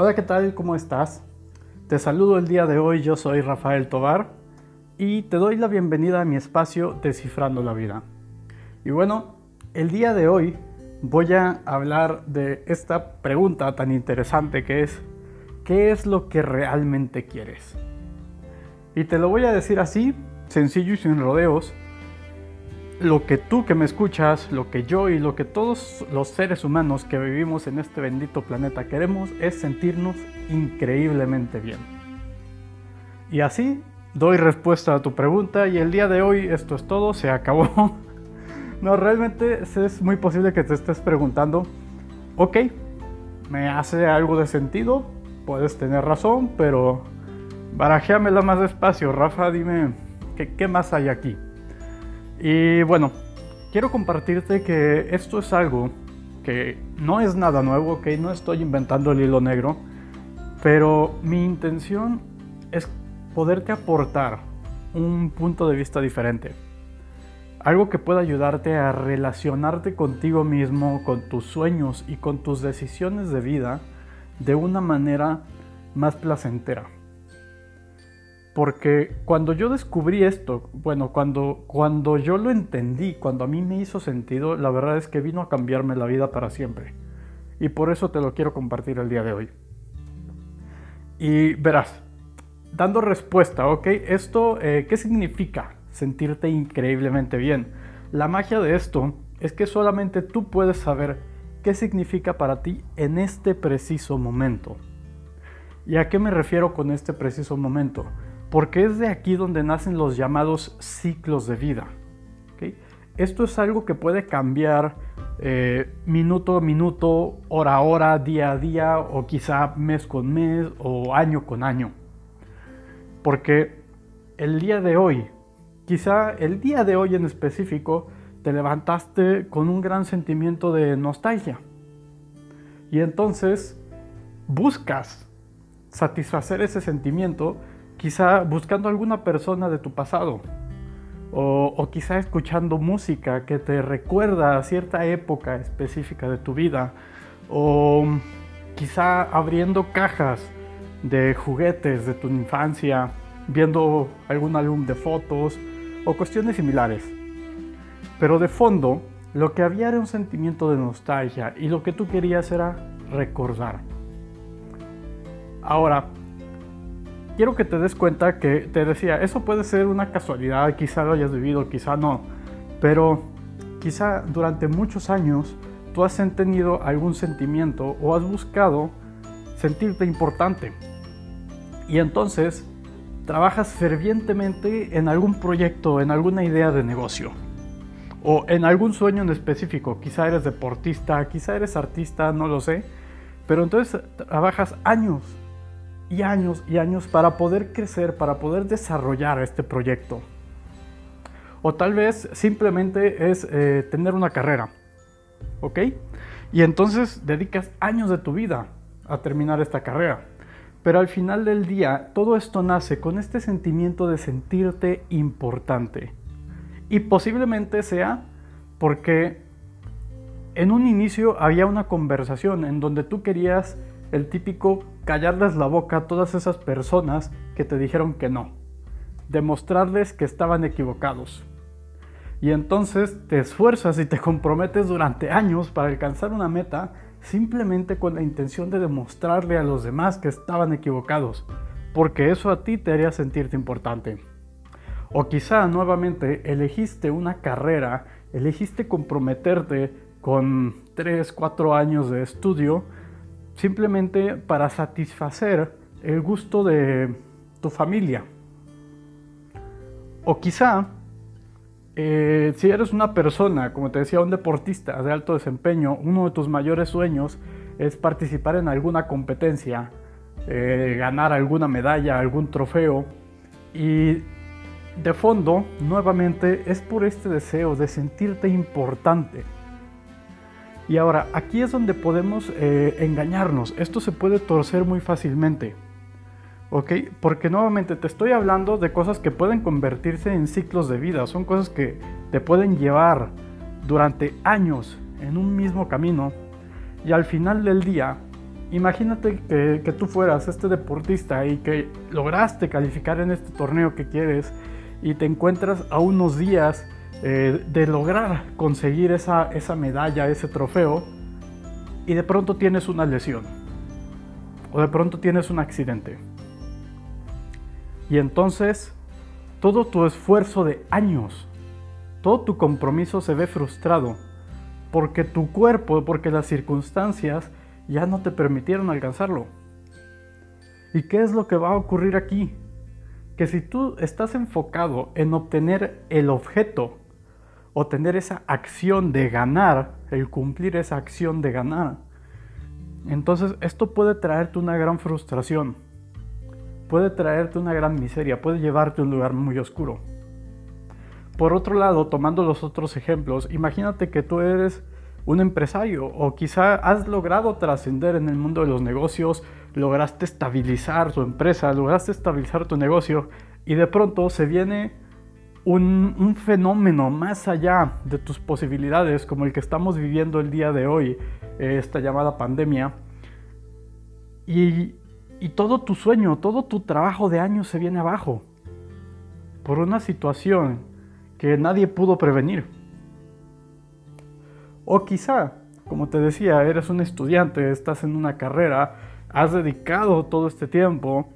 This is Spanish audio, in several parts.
Hola, ¿qué tal? ¿Cómo estás? Te saludo el día de hoy, yo soy Rafael Tobar y te doy la bienvenida a mi espacio Descifrando la Vida. Y bueno, el día de hoy voy a hablar de esta pregunta tan interesante que es, ¿qué es lo que realmente quieres? Y te lo voy a decir así, sencillo y sin rodeos, lo que tú que me escuchas, lo que yo y lo que todos los seres humanos que vivimos en este bendito planeta queremos es sentirnos increíblemente bien. Y así doy respuesta a tu pregunta y el día de hoy esto es todo, se acabó. No, realmente es muy posible que te estés preguntando, ok, me hace algo de sentido, puedes tener razón, pero barajéamela más despacio, Rafa, dime, ¿qué, qué más hay aquí? Y bueno, quiero compartirte que esto es algo que no es nada nuevo, que no estoy inventando el hilo negro, pero mi intención es poderte aportar un punto de vista diferente. Algo que pueda ayudarte a relacionarte contigo mismo, con tus sueños y con tus decisiones de vida de una manera más placentera. Porque cuando yo descubrí esto, bueno, cuando, cuando yo lo entendí, cuando a mí me hizo sentido, la verdad es que vino a cambiarme la vida para siempre. Y por eso te lo quiero compartir el día de hoy. Y verás, dando respuesta, ¿ok? Esto, eh, ¿qué significa sentirte increíblemente bien? La magia de esto es que solamente tú puedes saber qué significa para ti en este preciso momento. ¿Y a qué me refiero con este preciso momento? Porque es de aquí donde nacen los llamados ciclos de vida. Esto es algo que puede cambiar eh, minuto a minuto, hora a hora, día a día, o quizá mes con mes o año con año. Porque el día de hoy, quizá el día de hoy en específico, te levantaste con un gran sentimiento de nostalgia. Y entonces buscas satisfacer ese sentimiento quizá buscando alguna persona de tu pasado o, quizá escuchando música que te recuerda a cierta época específica de tu vida o quizá abriendo cajas de juguetes de tu infancia, viendo algún álbum de fotos o cuestiones similares. Pero de fondo, lo que había era un sentimiento de nostalgia y lo que tú querías era recordar. Ahora, quiero que te des cuenta que te decía, eso puede ser una casualidad, quizá lo hayas vivido, quizá no, pero quizá durante muchos años tú has tenido algún sentimiento o has buscado sentirte importante. Y entonces trabajas fervientemente en algún proyecto, en alguna idea de negocio o en algún sueño en específico. Quizá eres deportista, quizá eres artista, no lo sé. Pero entonces trabajas años y años y años para poder crecer, para poder desarrollar este proyecto. O tal vez simplemente es eh, tener una carrera. ¿Ok? Y entonces dedicas años de tu vida a terminar esta carrera. Pero al final del día, todo esto nace con este sentimiento de sentirte importante. Y posiblemente sea porque en un inicio había una conversación en donde tú querías el típico callarles la boca a todas esas personas que te dijeron que no, demostrarles que estaban equivocados. Y entonces te esfuerzas y te comprometes durante años para alcanzar una meta simplemente con la intención de demostrarle a los demás que estaban equivocados, porque eso a ti te haría sentirte importante. O quizá nuevamente elegiste una carrera, elegiste comprometerte con 3, 4 años de estudio simplemente para satisfacer el gusto de tu familia. O quizá, eh, si eres una persona, como te decía, un deportista de alto desempeño, uno de tus mayores sueños es participar en alguna competencia, eh, ganar alguna medalla, algún trofeo. Y de fondo, nuevamente, es por este deseo de sentirte importante y ahora, aquí es donde podemos eh, engañarnos. Esto se puede torcer muy fácilmente. ¿Ok? Porque nuevamente te estoy hablando de cosas que pueden convertirse en ciclos de vida. Son cosas que te pueden llevar durante años en un mismo camino. Y al final del día, Imagínate que, tú fueras este deportista y que lograste calificar en este torneo que quieres y te encuentras a unos días eh, de lograr conseguir esa, esa medalla, ese trofeo, y de pronto tienes una lesión o de pronto tienes un accidente. Y entonces todo tu esfuerzo de años, todo tu compromiso se ve frustrado porque tu cuerpo, porque las circunstancias ya no te permitieron alcanzarlo. ¿Y qué es lo que va a ocurrir aquí? Que si tú estás enfocado en obtener el objeto o tener esa acción de ganar, el cumplir esa acción de ganar, entonces esto puede traerte una gran frustración, puede traerte una gran miseria, puede llevarte a un lugar muy oscuro. Por otro lado, tomando los otros ejemplos, imagínate que tú eres un empresario o quizá has logrado trascender en el mundo de los negocios, lograste estabilizar tu empresa, lograste estabilizar tu negocio y de pronto se viene un, fenómeno más allá de tus posibilidades como el que estamos viviendo el día de hoy, eh, esta llamada pandemia, y, y todo tu sueño, todo tu trabajo de años se viene abajo por una situación que nadie pudo prevenir. O quizá, como te decía, eres un estudiante, estás en una carrera, has dedicado todo este tiempo,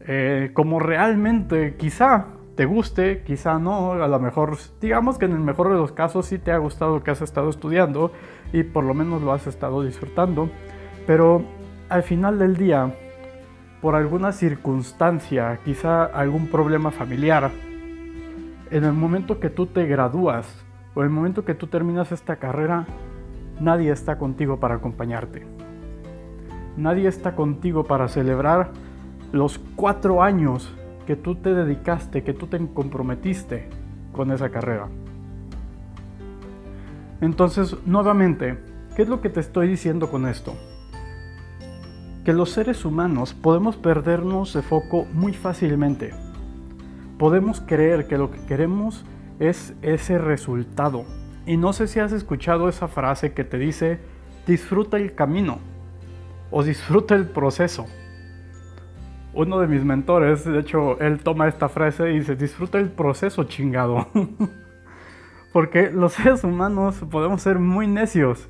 eh, como realmente quizá te guste, quizá no, a lo mejor, digamos que en el mejor de los casos sí te ha gustado lo que has estado estudiando y por lo menos lo has estado disfrutando, pero al final del día, por alguna circunstancia, quizá algún problema familiar, en el momento que tú te gradúas, o el momento que tú terminas esta carrera, nadie está contigo para acompañarte. Nadie está contigo para celebrar los cuatro años que tú te dedicaste, que tú te comprometiste con esa carrera. Entonces, nuevamente, ¿qué es lo que te estoy diciendo con esto? Que los seres humanos podemos perdernos de foco muy fácilmente. Podemos creer que lo que queremos es ese resultado. Y no sé si has escuchado esa frase que te dice, disfruta el camino o disfruta el proceso. Uno de mis mentores, de hecho, él toma esta frase y dice, disfruta el proceso chingado. Porque los seres humanos podemos ser muy necios,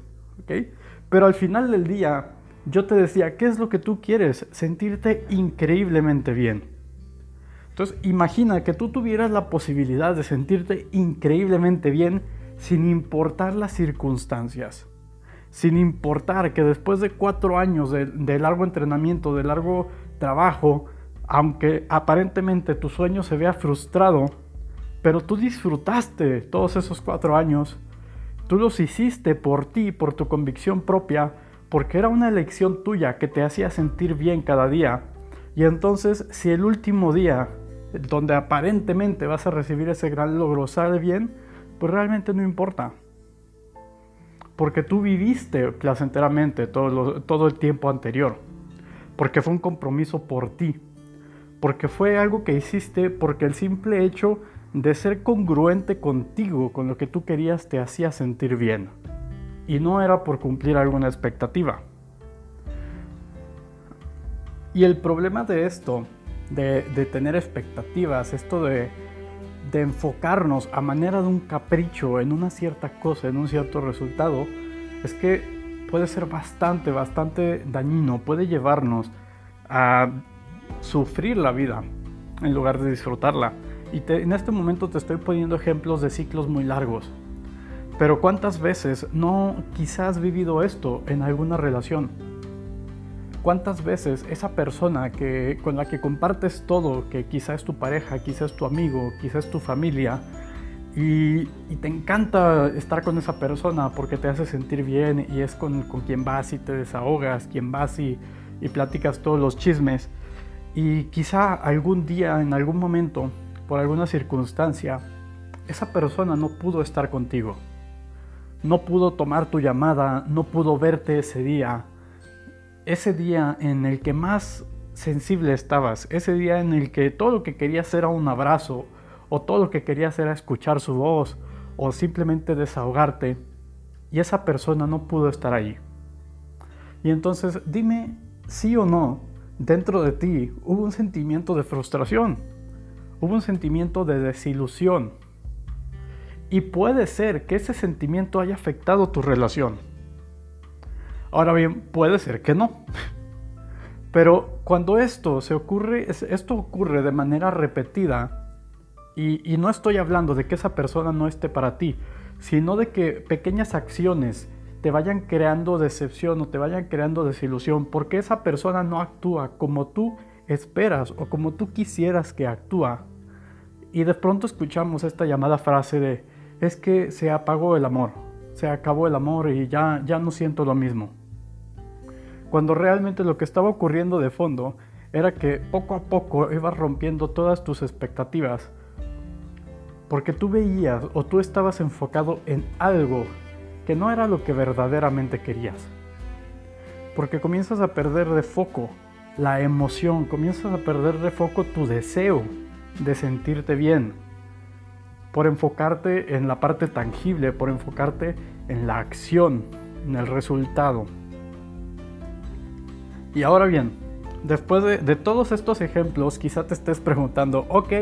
Pero al final del día, yo te decía, ¿qué es lo que tú quieres? Sentirte increíblemente bien. Entonces, imagina que tú tuvieras la posibilidad de sentirte increíblemente bien sin importar las circunstancias. Sin importar que después de cuatro años de, largo entrenamiento, de largo trabajo, aunque aparentemente tu sueño se vea frustrado, pero tú disfrutaste todos esos cuatro años, tú los hiciste por ti, por tu convicción propia, porque era una elección tuya que te hacía sentir bien cada día. Y entonces, si el último día donde aparentemente vas a recibir ese gran logro sale bien, pues realmente no importa. Porque tú viviste placenteramente todo, todo el tiempo anterior. Porque fue un compromiso por ti. Porque fue algo que hiciste porque el simple hecho de ser congruente contigo, con lo que tú querías, te hacía sentir bien. Y no era por cumplir alguna expectativa. Y el problema de esto de, tener expectativas, esto de, enfocarnos a manera de un capricho en una cierta cosa, en un cierto resultado, es que puede ser bastante, bastante dañino, puede llevarnos a sufrir la vida en lugar de disfrutarla. Y en este momento te estoy poniendo ejemplos de ciclos muy largos. Pero ¿cuántas veces no quizás has vivido esto en alguna relación? ¿Cuántas veces esa persona que, con la que compartes todo, que quizás es tu pareja, quizás es tu amigo, quizás es tu familia, y, te encanta estar con esa persona porque te hace sentir bien y es con, quien vas y te desahogas, quien vas y, y platicas todos los chismes, y quizá algún día, en algún momento, por alguna circunstancia, esa persona no pudo estar contigo, no pudo tomar tu llamada, no pudo verte ese día, ese día en el que más sensible estabas, ese día en el que todo lo que querías era un abrazo, o todo lo que querías era escuchar su voz, o simplemente desahogarte, y esa persona no pudo estar ahí. Y entonces dime sí o no, dentro de ti hubo un sentimiento de frustración, hubo un sentimiento de desilusión. Y puede ser que ese sentimiento haya afectado tu relación. Ahora bien, puede ser que no. Pero cuando esto se ocurre, esto ocurre de manera repetida, y, no estoy hablando de que esa persona no esté para ti, sino de que pequeñas acciones te vayan creando decepción o te vayan creando desilusión, porque esa persona no actúa como tú esperas o como tú quisieras que actúa. Y de pronto escuchamos esta llamada frase de, es que se apagó el amor, se acabó el amor y ya, ya no siento lo mismo. Cuando realmente lo que estaba ocurriendo de fondo era que poco a poco ibas rompiendo todas tus expectativas porque tú veías o tú estabas enfocado en algo que no era lo que verdaderamente querías. Porque comienzas a perder de foco la emoción, comienzas a perder de foco tu deseo de sentirte bien, por enfocarte en la parte tangible, por enfocarte en la acción, en el resultado. Y ahora bien, después de, de todos estos ejemplos, quizá te estés preguntando, ok,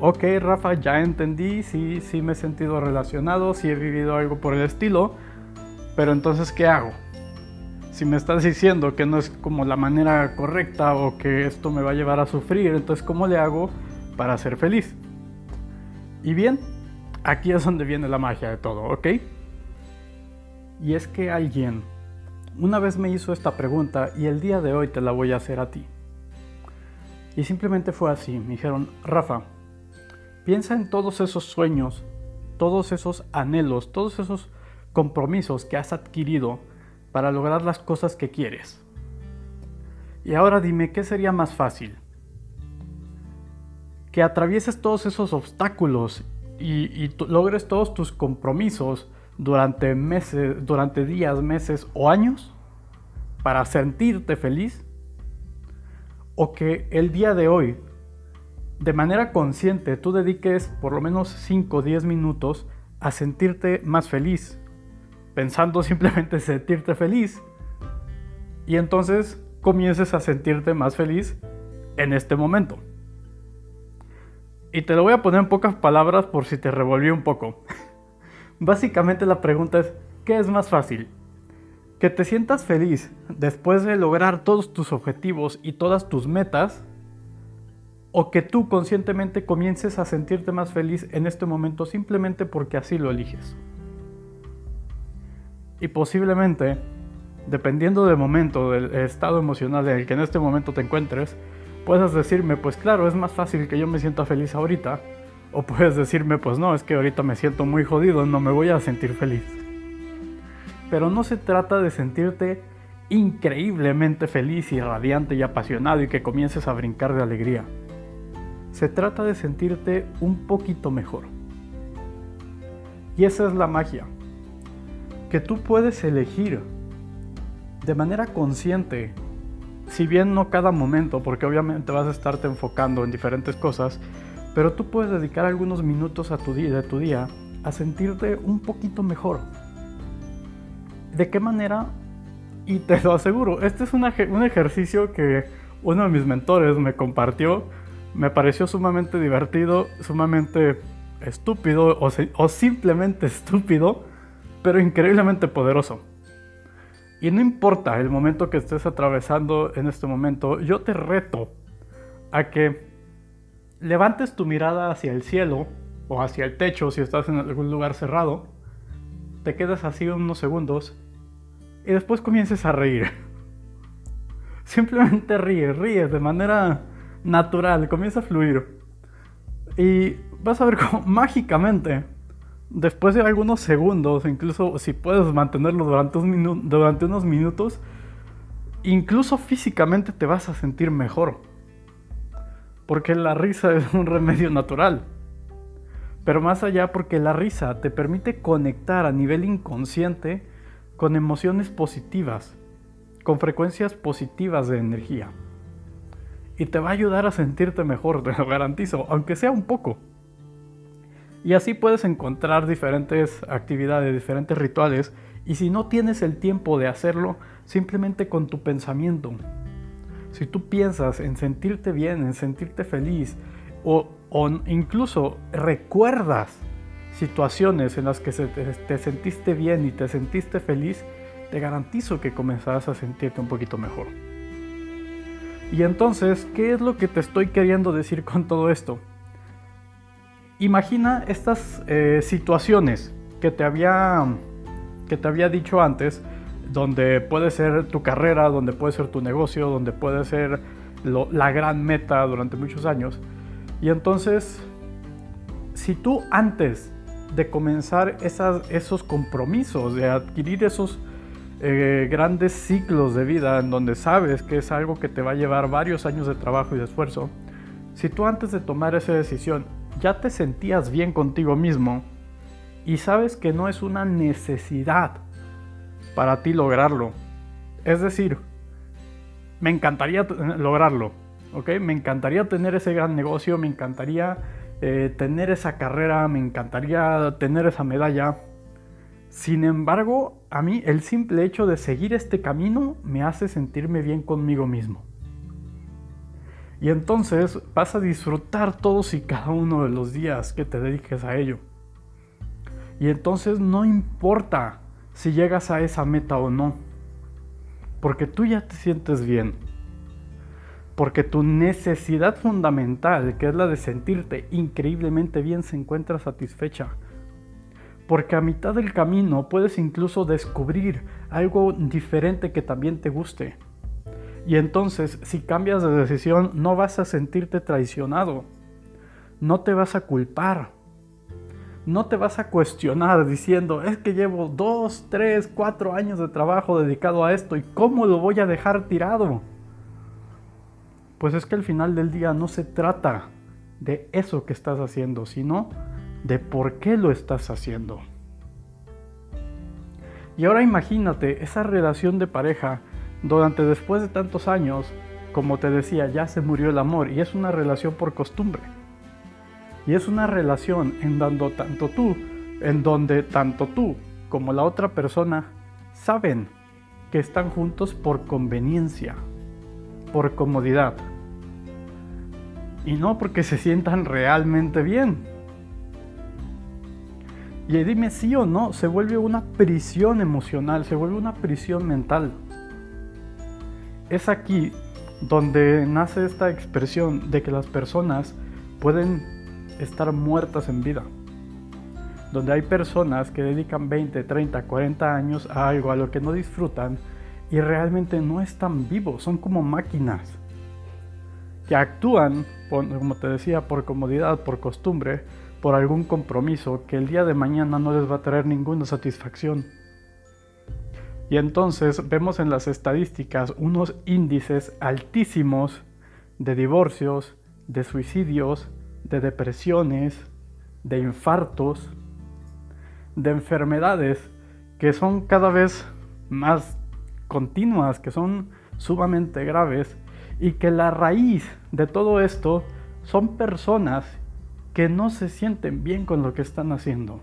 ok Rafa, ya entendí, sí, sí me he sentido relacionado, sí he vivido algo por el estilo, pero entonces, ¿qué hago? Si me estás diciendo que no es como la manera correcta o que esto me va a llevar a sufrir, entonces, ¿cómo le hago para ser feliz? Y bien, aquí es donde viene la magia de todo, ¿ok? Y es que alguien una vez me hizo esta pregunta y el día de hoy te la voy a hacer a ti. Y simplemente fue así, me dijeron, Rafa, Piensa en todos esos sueños, todos esos anhelos, todos esos compromisos que has adquirido para lograr las cosas que quieres. Y ahora dime, ¿qué sería más fácil? Que atravieses todos esos obstáculos y, logres todos tus compromisos durante meses, durante días, meses o años para sentirte feliz. O que el día de hoy de manera consciente tú dediques por lo menos 5 o 10 minutos a sentirte más feliz, pensando simplemente sentirte feliz. Y entonces comiences a sentirte más feliz en este momento. Y te lo voy a poner en pocas palabras por si te revolví un poco. Básicamente la pregunta es, ¿qué es más fácil? ¿Que te sientas feliz después de lograr todos tus objetivos y todas tus metas? O que tú conscientemente comiences a sentirte más feliz en este momento simplemente porque así lo eliges. Y posiblemente, dependiendo del momento, del estado emocional en el que en este momento te encuentres, puedas decirme, pues claro, es más fácil que yo me sienta feliz ahorita, o puedes decirme, pues no, es que ahorita me siento muy jodido, no me voy a sentir feliz. Pero no se trata de sentirte increíblemente feliz y radiante y apasionado y que comiences a brincar de alegría se trata de sentirte un poquito mejor. Y esa es la magia, que tú puedes elegir de manera consciente, si bien no cada momento, porque obviamente vas a estarte enfocando en diferentes cosas, pero tú puedes dedicar algunos minutos a tu día, de tu día a sentirte un poquito mejor. ¿De qué manera? Y te lo aseguro, este es un, un ejercicio que uno de mis mentores me compartió me pareció sumamente divertido, sumamente estúpido o, simplemente estúpido, pero increíblemente poderoso. Y no importa el momento que estés atravesando en este momento, yo te reto a que levantes tu mirada hacia el cielo o hacia el techo si estás en algún lugar cerrado, te quedas así unos segundos y después comiences a reír. Simplemente ríe, ríe de manera natural, comienza a fluir. Y vas a ver cómo mágicamente, después de algunos segundos, incluso si puedes mantenerlo durante, un durante unos minutos, incluso físicamente te vas a sentir mejor. Porque la risa es un remedio natural. Pero más allá porque la risa te permite conectar a nivel inconsciente con emociones positivas, con frecuencias positivas de energía y te va a ayudar a sentirte mejor, te lo garantizo, aunque sea un poco. Y así puedes encontrar diferentes actividades, diferentes rituales, y si no tienes el tiempo de hacerlo, simplemente con tu pensamiento. si tú piensas en sentirte bien, en sentirte feliz, o, incluso recuerdas situaciones en las que te, sentiste bien y te sentiste feliz, te garantizo que comenzarás a sentirte un poquito mejor. Y entonces, ¿qué es lo que te estoy queriendo decir con todo esto? Imagina estas eh, situaciones que te, había, que te había dicho antes, donde puede ser tu carrera, donde puede ser tu negocio, donde puede ser la gran meta durante muchos años. Y entonces, si tú antes de comenzar esos compromisos, de adquirir esos eh, grandes ciclos de vida en donde sabes que es algo que te va a llevar varios años de trabajo y de esfuerzo, si tú antes de tomar esa decisión ya te sentías bien contigo mismo y sabes que no es una necesidad para ti lograrlo, es decir, me encantaría lograrlo, ¿ok? Me encantaría tener ese gran negocio, me encantaría eh, tener esa carrera, me encantaría tener esa medalla. Sin embargo, a mí el simple hecho de seguir este camino me hace sentirme bien conmigo mismo. Y entonces vas a disfrutar todos y cada uno de los días que te dediques a ello. Y entonces no importa si llegas a esa meta o no. Porque tú ya te sientes bien. Porque tu necesidad fundamental, que es la de sentirte increíblemente bien, se encuentra satisfecha. Porque a mitad del camino puedes incluso descubrir algo diferente que también te guste. Y entonces, si cambias de decisión, no vas a sentirte traicionado. No te vas a culpar. No te vas a cuestionar diciendo, es que llevo dos, tres, cuatro años de trabajo dedicado a esto y cómo lo voy a dejar tirado. Pues es que al final del día no se trata de eso que estás haciendo, sino de por qué lo estás haciendo. Y ahora imagínate esa relación de pareja durante después de tantos años, como te decía, ya se murió el amor y es una relación por costumbre. Y es una relación en donde tanto tú, en donde tanto tú como la otra persona saben que están juntos por conveniencia, por comodidad. Y no porque se sientan realmente bien. Y dime sí o no, se vuelve una prisión emocional, se vuelve una prisión mental. Es aquí donde nace esta expresión de que las personas pueden estar muertas en vida. Donde hay personas que dedican 20, 30, 40 años a algo a lo que no disfrutan y realmente no están vivos, son como máquinas que actúan, como te decía, por comodidad, por costumbre, por algún compromiso que el día de mañana no les va a traer ninguna satisfacción. Y entonces vemos en las estadísticas unos índices altísimos de divorcios, de suicidios, de depresiones, de infartos, de enfermedades que son cada vez más continuas, que son sumamente graves y que la raíz de todo esto son personas que no se sienten bien con lo que están haciendo.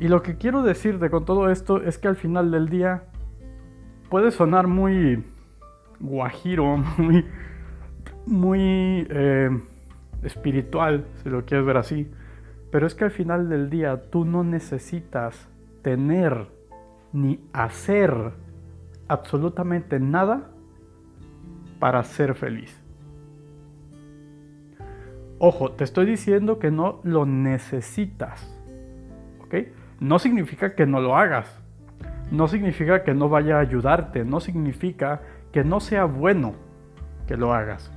Y lo que quiero decirte con todo esto es que al final del día puede sonar muy guajiro, muy, muy eh, espiritual, si lo quieres ver así. Pero es que al final del día tú no necesitas tener ni hacer absolutamente nada para ser feliz. Ojo, te estoy diciendo que no lo necesitas. ¿Ok? no significa que no lo hagas. No significa que no vaya a ayudarte. No significa que no sea bueno que lo hagas.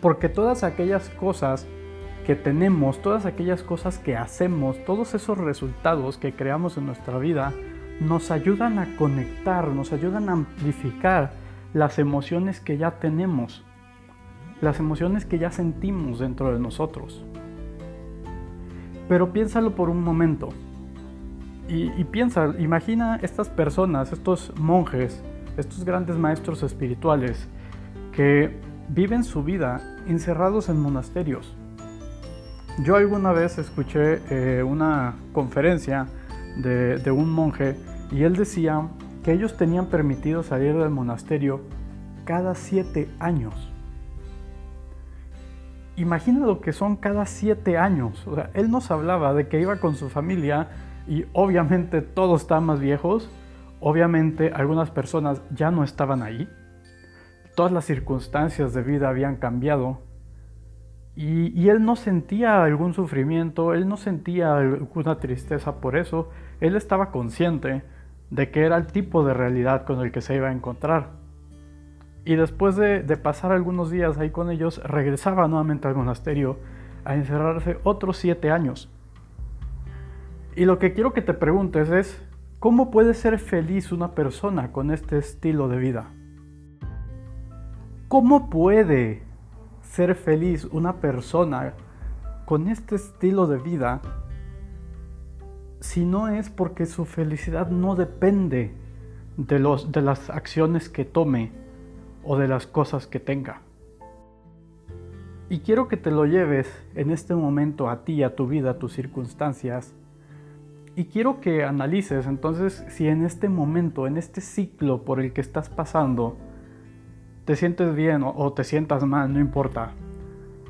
Porque todas aquellas cosas que tenemos, todas aquellas cosas que hacemos, todos esos resultados que creamos en nuestra vida, nos ayudan a conectar, nos ayudan a amplificar las emociones que ya tenemos, las emociones que ya sentimos dentro de nosotros. Pero piénsalo por un momento. Y, piensa, imagina estas personas, estos monjes, estos grandes maestros espirituales que viven su vida encerrados en monasterios. Yo alguna vez escuché eh, una conferencia de, un monje y él decía que ellos tenían permitido salir del monasterio cada siete años. Imagina lo que son cada siete años. O sea, él nos hablaba de que iba con su familia y obviamente todos estaban más viejos. Obviamente algunas personas ya no estaban ahí. Todas las circunstancias de vida habían cambiado. Y, y, él no sentía algún sufrimiento, él no sentía alguna tristeza por eso. Él estaba consciente de que era el tipo de realidad con el que se iba a encontrar. Y después de, pasar algunos días ahí con ellos, regresaba nuevamente al monasterio a encerrarse otros siete años. Y lo que quiero que te preguntes es, ¿cómo puede ser feliz una persona con este estilo de vida? ¿Cómo puede ser feliz una persona con este estilo de vida si no es porque su felicidad no depende de, los, de las acciones que tome o de las cosas que tenga. Y quiero que te lo lleves en este momento a ti, a tu vida, a tus circunstancias. Y quiero que analices entonces si en este momento, en este ciclo por el que estás pasando, te sientes bien o, te sientas mal, no importa.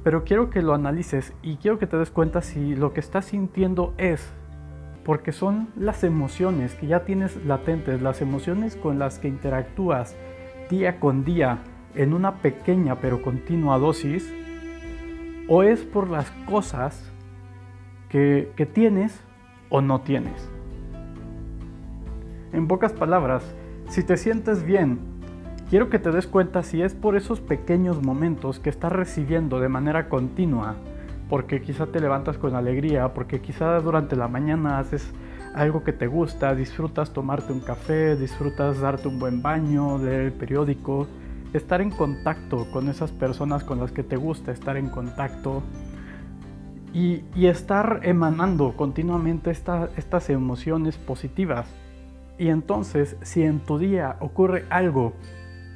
Pero quiero que lo analices y quiero que te des cuenta si lo que estás sintiendo es porque son las emociones que ya tienes latentes, las emociones con las que interactúas día con día en una pequeña pero continua dosis, o es por las cosas que, que tienes o no tienes. En pocas palabras, si te sientes bien, quiero que te des cuenta si es por esos pequeños momentos que estás recibiendo de manera continua porque quizá te levantas con alegría, porque quizá durante la mañana haces algo que te gusta, disfrutas tomarte un café, disfrutas darte un buen baño, leer el periódico, estar en contacto con esas personas con las que te gusta estar en contacto y, estar emanando continuamente estas emociones positivas. Y entonces, si en tu día ocurre algo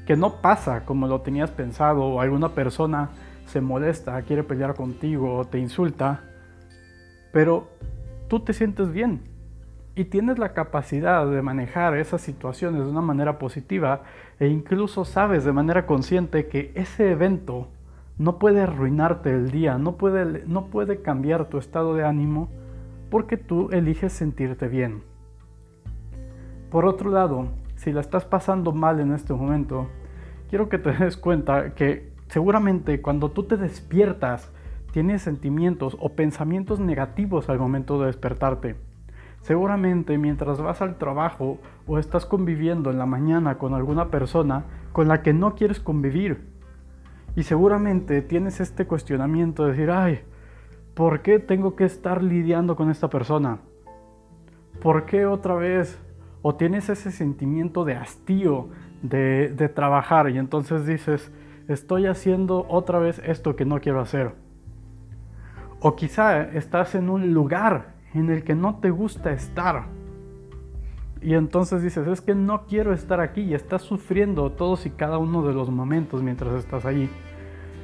que no pasa como lo tenías pensado o alguna persona se molesta, quiere pelear contigo, te insulta, pero tú te sientes bien y tienes la capacidad de manejar esas situaciones de una manera positiva e incluso sabes de manera consciente que ese evento no puede arruinarte el día, no puede, no puede cambiar tu estado de ánimo porque tú eliges sentirte bien. Por otro lado, si la estás pasando mal en este momento, quiero que te des cuenta que Seguramente cuando tú te despiertas, tienes sentimientos o pensamientos negativos al momento de despertarte. Seguramente mientras vas al trabajo o estás conviviendo en la mañana con alguna persona con la que no quieres convivir. Y seguramente tienes este cuestionamiento de decir, ay, ¿por qué tengo que estar lidiando con esta persona? ¿Por qué otra vez? O tienes ese sentimiento de hastío de, de trabajar y entonces dices, estoy haciendo otra vez esto que no quiero hacer. O quizá estás en un lugar en el que no te gusta estar. Y entonces dices, es que no quiero estar aquí y estás sufriendo todos y cada uno de los momentos mientras estás allí.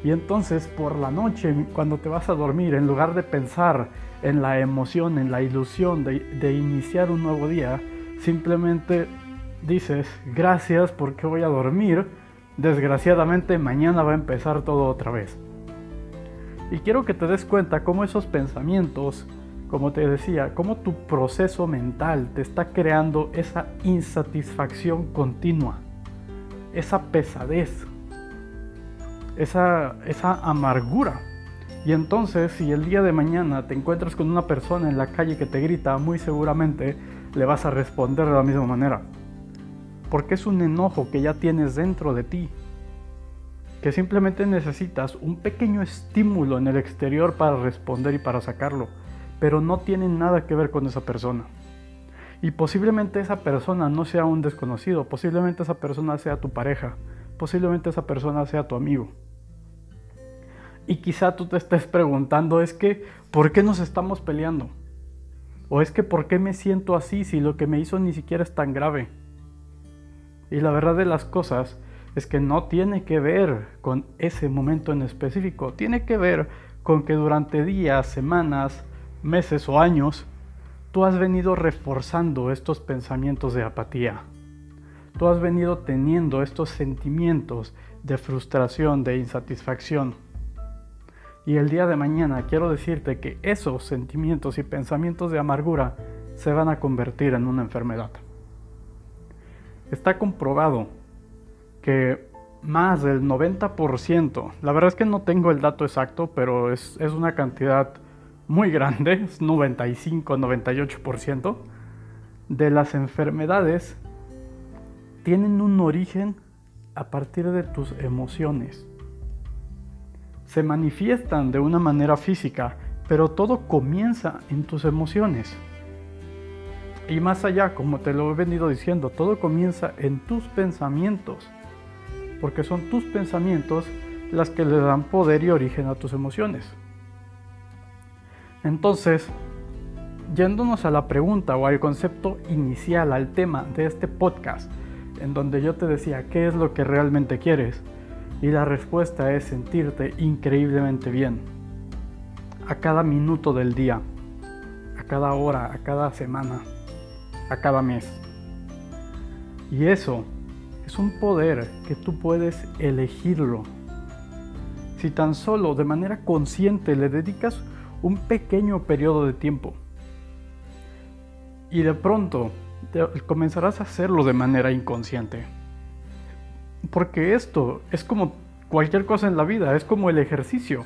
Y entonces por la noche, cuando te vas a dormir, en lugar de pensar en la emoción, en la ilusión de, de iniciar un nuevo día, simplemente dices, gracias porque voy a dormir desgraciadamente mañana va a empezar todo otra vez. Y quiero que te des cuenta cómo esos pensamientos, como te decía, cómo tu proceso mental te está creando esa insatisfacción continua, esa pesadez, esa, esa amargura. Y entonces, si el día de mañana te encuentras con una persona en la calle que te grita, muy seguramente le vas a responder de la misma manera porque es un enojo que ya tienes dentro de ti, que simplemente necesitas un pequeño estímulo en el exterior para responder y para sacarlo, pero no tiene nada que ver con esa persona. Y posiblemente esa persona no sea un desconocido, posiblemente esa persona sea tu pareja, posiblemente esa persona sea tu amigo. Y quizá tú te estés preguntando, es que, ¿por qué nos estamos peleando? O es que, ¿por qué me siento así si lo que me hizo ni siquiera es tan grave? Y la verdad de las cosas es que no tiene que ver con ese momento en específico, tiene que ver con que durante días, semanas, meses o años, tú has venido reforzando estos pensamientos de apatía. tú has venido teniendo estos sentimientos de frustración, de insatisfacción. Y el día de mañana quiero decirte que esos sentimientos y pensamientos de amargura se van a convertir en una enfermedad. Está comprobado que más del 90%, la verdad es que no tengo el dato exacto, pero es, es una cantidad muy grande, es 95-98%, de las enfermedades tienen un origen a partir de tus emociones. Se manifiestan de una manera física, pero todo comienza en tus emociones. Y más allá, como te lo he venido diciendo, todo comienza en tus pensamientos, porque son tus pensamientos las que le dan poder y origen a tus emociones. Entonces, yéndonos a la pregunta o al concepto inicial, al tema de este podcast, en donde yo te decía, ¿qué es lo que realmente quieres? Y la respuesta es sentirte increíblemente bien. A cada minuto del día, a cada hora, a cada semana, a cada mes. Y eso es un poder que tú puedes elegirlo. Si tan solo de manera consciente le dedicas un pequeño periodo de tiempo. Y de pronto comenzarás a hacerlo de manera inconsciente. Porque esto es como cualquier cosa en la vida, es como el ejercicio,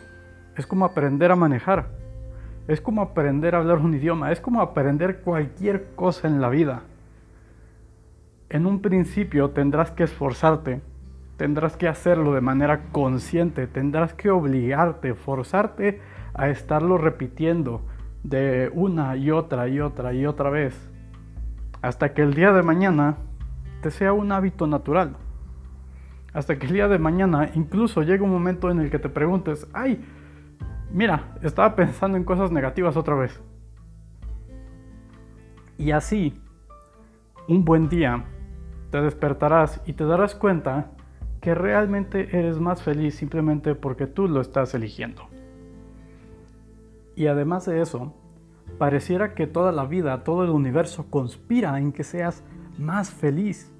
es como aprender a manejar, es como aprender a hablar un idioma, es como aprender cualquier cosa en la vida. En un principio tendrás que esforzarte, tendrás que hacerlo de manera consciente, tendrás que obligarte, forzarte a estarlo repitiendo de una y otra y otra y otra vez hasta que el día de mañana te sea un hábito natural. Hasta que el día de mañana incluso llegue un momento en el que te preguntes, ay, mira, estaba pensando en cosas negativas otra vez. Y así, un buen día, te despertarás y te darás cuenta que realmente eres más feliz simplemente porque tú lo estás eligiendo. Y además de eso, pareciera que toda la vida, todo el universo conspira en que seas más feliz.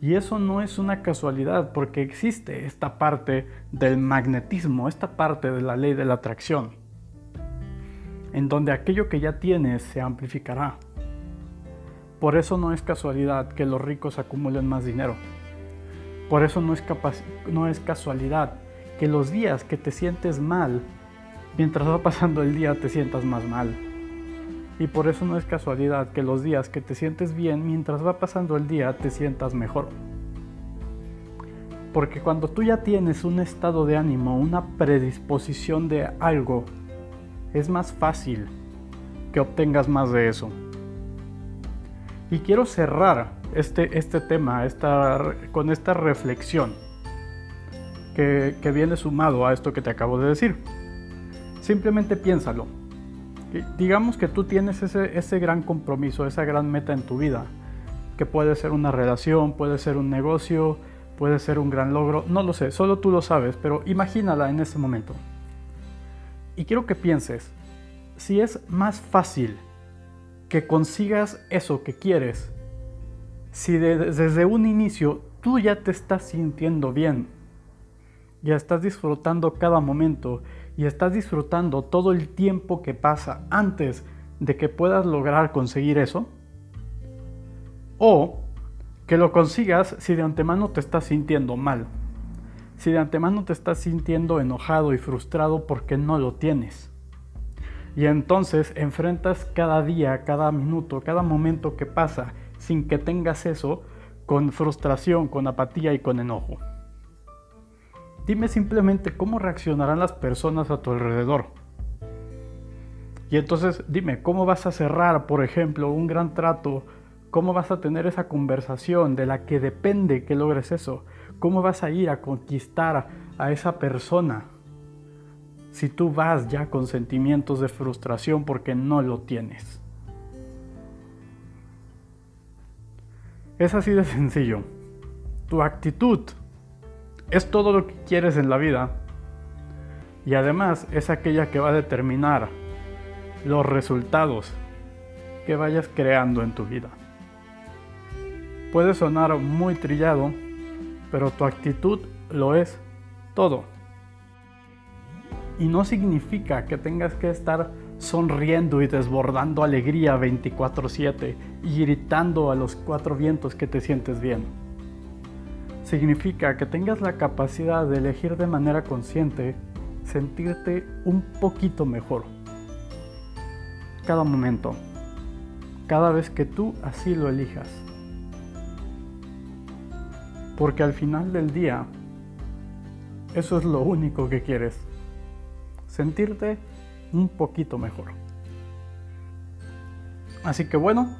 Y eso no es una casualidad porque existe esta parte del magnetismo, esta parte de la ley de la atracción, en donde aquello que ya tienes se amplificará. Por eso no es casualidad que los ricos acumulen más dinero. Por eso no es, no es casualidad que los días que te sientes mal mientras va pasando el día te sientas más mal. Y por eso no es casualidad que los días que te sientes bien, mientras va pasando el día te sientas mejor. Porque cuando tú ya tienes un estado de ánimo, una predisposición de algo, es más fácil que obtengas más de eso. Y quiero cerrar este, este tema esta, con esta reflexión que, que viene sumado a esto que te acabo de decir. Simplemente piénsalo. Digamos que tú tienes ese, ese gran compromiso, esa gran meta en tu vida, que puede ser una relación, puede ser un negocio, puede ser un gran logro, no lo sé, solo tú lo sabes, pero imagínala en ese momento. Y quiero que pienses, si es más fácil que consigas eso que quieres, si desde un inicio tú ya te estás sintiendo bien, ya estás disfrutando cada momento y estás disfrutando todo el tiempo que pasa antes de que puedas lograr conseguir eso? ¿O que lo consigas si de antemano te estás sintiendo mal? Si de antemano te estás sintiendo enojado y frustrado porque no lo tienes. Y entonces enfrentas cada día, cada minuto, cada momento que pasa sin que tengas eso con frustración, con apatía y con enojo. Dime simplemente cómo reaccionarán las personas a tu alrededor. Y entonces dime, ¿cómo vas a cerrar, por ejemplo, un gran trato? ¿Cómo vas a tener esa conversación de la que depende que logres eso? ¿Cómo vas a ir a conquistar a esa persona si tú vas ya con sentimientos de frustración porque no lo tienes? Es así de sencillo. Tu actitud es todo lo que quieres en la vida y además es aquella que va a determinar los resultados que vayas creando en tu vida. Puede sonar muy trillado, pero tu actitud lo es todo. Y no significa que tengas que estar sonriendo y desbordando alegría 24/7 y gritando a los cuatro vientos que te sientes bien. Significa que tengas la capacidad de elegir de manera consciente sentirte un poquito mejor. Cada momento, cada vez que tú así lo elijas. Porque al final del día, eso es lo único que quieres. Sentirte un poquito mejor. Así que bueno,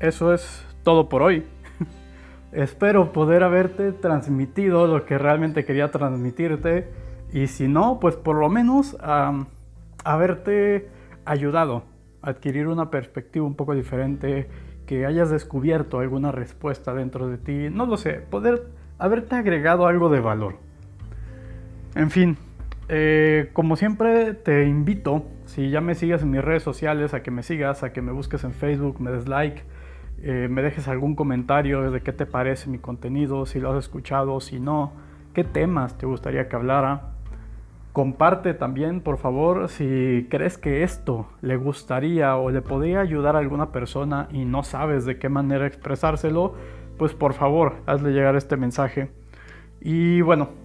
eso es todo por hoy. Espero poder haberte transmitido lo que realmente quería transmitirte y si no, pues por lo menos haberte ayudado a adquirir una perspectiva un poco diferente, que hayas descubierto alguna respuesta dentro de ti, no lo sé, poder haberte agregado algo de valor. En fin, eh, como siempre te invito, si ya me sigues en mis redes sociales, a que me sigas, a que me busques en Facebook, me des like, eh, me dejes algún comentario de qué te parece mi contenido, si lo has escuchado, si no, qué temas te gustaría que hablara. Comparte también, por favor, si crees que esto le gustaría o le podría ayudar a alguna persona y no sabes de qué manera expresárselo, pues por favor, hazle llegar este mensaje. Y bueno,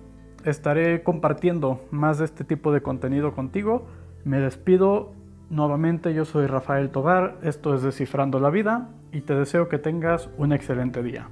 estaré compartiendo más de este tipo de contenido contigo. Me despido nuevamente, yo soy Rafael Togar, esto es Descifrando la Vida y te deseo que tengas un excelente día.